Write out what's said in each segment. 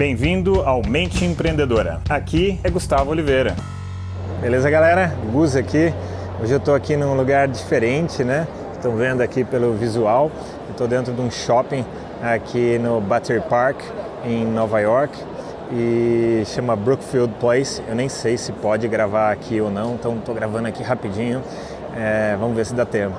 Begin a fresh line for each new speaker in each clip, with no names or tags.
Bem-vindo ao Mente Empreendedora. Aqui é Gustavo Oliveira. Beleza, galera? Gus aqui. Hoje eu estou aqui num lugar diferente, né? Estão vendo aqui pelo visual. Estou dentro de um shopping aqui no Battery Park, em Nova York. E chama Brookfield Place. Eu nem sei se pode gravar aqui ou não, então estou gravando aqui rapidinho. É, vamos ver se dá tempo.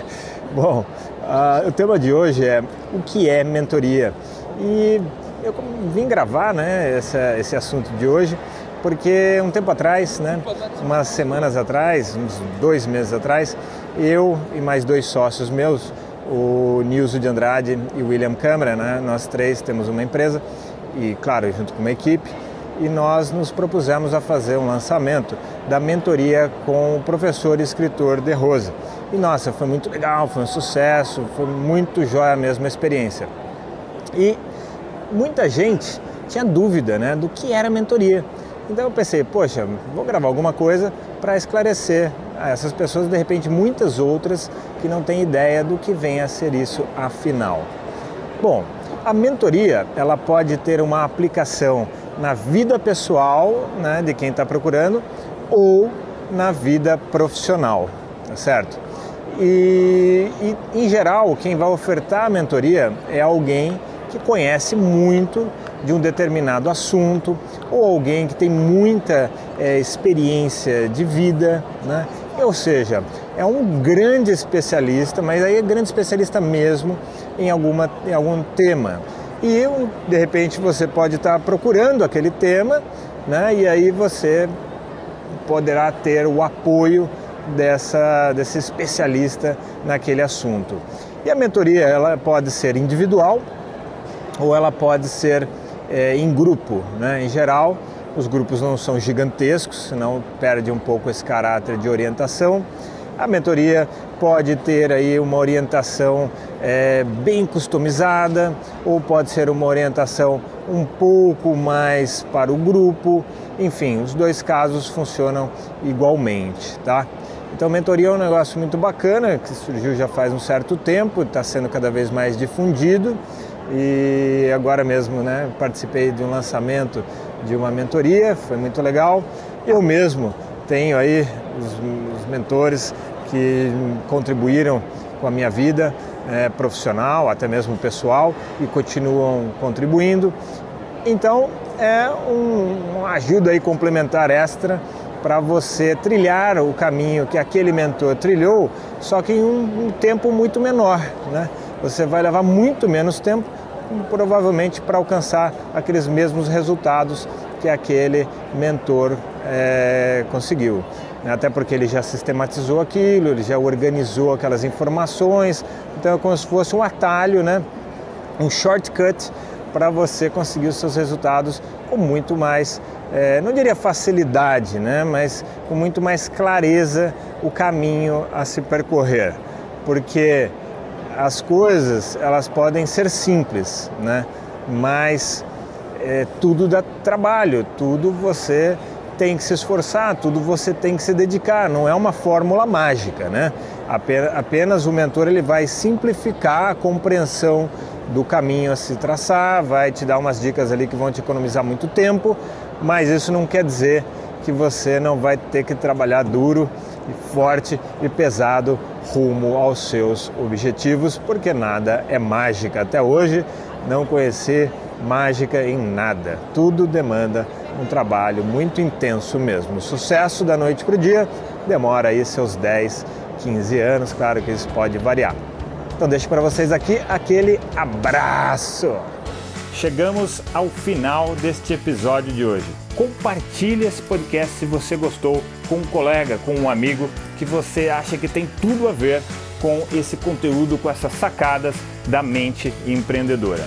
Bom, uh, o tema de hoje é o que é mentoria. E eu vim gravar né, essa, esse assunto de hoje porque um tempo atrás, né, umas semanas atrás, uns dois meses atrás, eu e mais dois sócios meus, o Nilson de Andrade e o William Câmara, né, nós três temos uma empresa e, claro, junto com uma equipe, e nós nos propusemos a fazer um lançamento da mentoria com o professor e escritor De Rosa. E nossa, foi muito legal, foi um sucesso, foi muito jóia mesmo a experiência. E muita gente tinha dúvida né, do que era mentoria. Então eu pensei, poxa, vou gravar alguma coisa para esclarecer a essas pessoas, de repente muitas outras que não têm ideia do que vem a ser isso afinal. Bom, a mentoria ela pode ter uma aplicação na vida pessoal né, de quem está procurando ou na vida profissional, tá certo? E, e, em geral, quem vai ofertar a mentoria é alguém que conhece muito de um determinado assunto ou alguém que tem muita é, experiência de vida, né? ou seja, é um grande especialista, mas aí é grande especialista mesmo em, alguma, em algum tema. E de repente você pode estar procurando aquele tema, né? e aí você poderá ter o apoio dessa, desse especialista naquele assunto. E a mentoria ela pode ser individual ou ela pode ser é, em grupo. Né? Em geral, os grupos não são gigantescos, senão perde um pouco esse caráter de orientação. A mentoria pode ter aí uma orientação é, bem customizada ou pode ser uma orientação um pouco mais para o grupo. Enfim, os dois casos funcionam igualmente, tá? Então, mentoria é um negócio muito bacana que surgiu já faz um certo tempo, está sendo cada vez mais difundido e agora mesmo né, participei de um lançamento de uma mentoria, foi muito legal. Eu mesmo tenho aí os, os mentores que contribuíram com a minha vida é, profissional, até mesmo pessoal, e continuam contribuindo. Então é um, uma ajuda aí complementar extra para você trilhar o caminho que aquele mentor trilhou, só que em um, um tempo muito menor. Né? Você vai levar muito menos tempo, provavelmente para alcançar aqueles mesmos resultados que aquele mentor é, conseguiu. Até porque ele já sistematizou aquilo, ele já organizou aquelas informações, então é como se fosse um atalho, né? um shortcut para você conseguir os seus resultados com muito mais, é, não diria facilidade, né? mas com muito mais clareza o caminho a se percorrer. Porque as coisas elas podem ser simples, né? mas é, tudo dá trabalho, tudo você tem que se esforçar, tudo você tem que se dedicar, não é uma fórmula mágica, né? Apenas o mentor ele vai simplificar a compreensão do caminho a se traçar, vai te dar umas dicas ali que vão te economizar muito tempo, mas isso não quer dizer que você não vai ter que trabalhar duro e forte e pesado rumo aos seus objetivos, porque nada é mágica. Até hoje não conheci mágica em nada. Tudo demanda um trabalho muito intenso mesmo. O sucesso da noite para o dia demora aí seus 10, 15 anos, claro que isso pode variar. Então deixo para vocês aqui aquele abraço. Chegamos ao final deste episódio de hoje. Compartilhe esse podcast se você gostou com um colega, com um amigo que você acha que tem tudo a ver com esse conteúdo, com essas sacadas da mente empreendedora.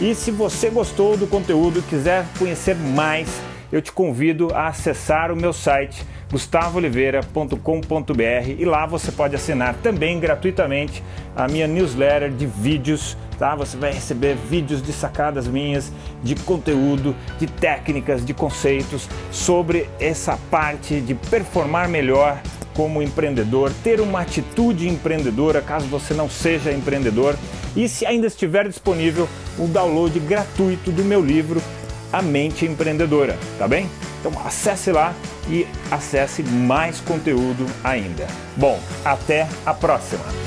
E se você gostou do conteúdo e quiser conhecer mais, eu te convido a acessar o meu site gustavooliveira.com.br e lá você pode assinar também gratuitamente a minha newsletter de vídeos, tá? Você vai receber vídeos de sacadas minhas, de conteúdo, de técnicas, de conceitos sobre essa parte de performar melhor como empreendedor, ter uma atitude empreendedora caso você não seja empreendedor e se ainda estiver disponível o download gratuito do meu livro A Mente Empreendedora, tá bem? Então acesse lá e acesse mais conteúdo ainda. Bom, até a próxima!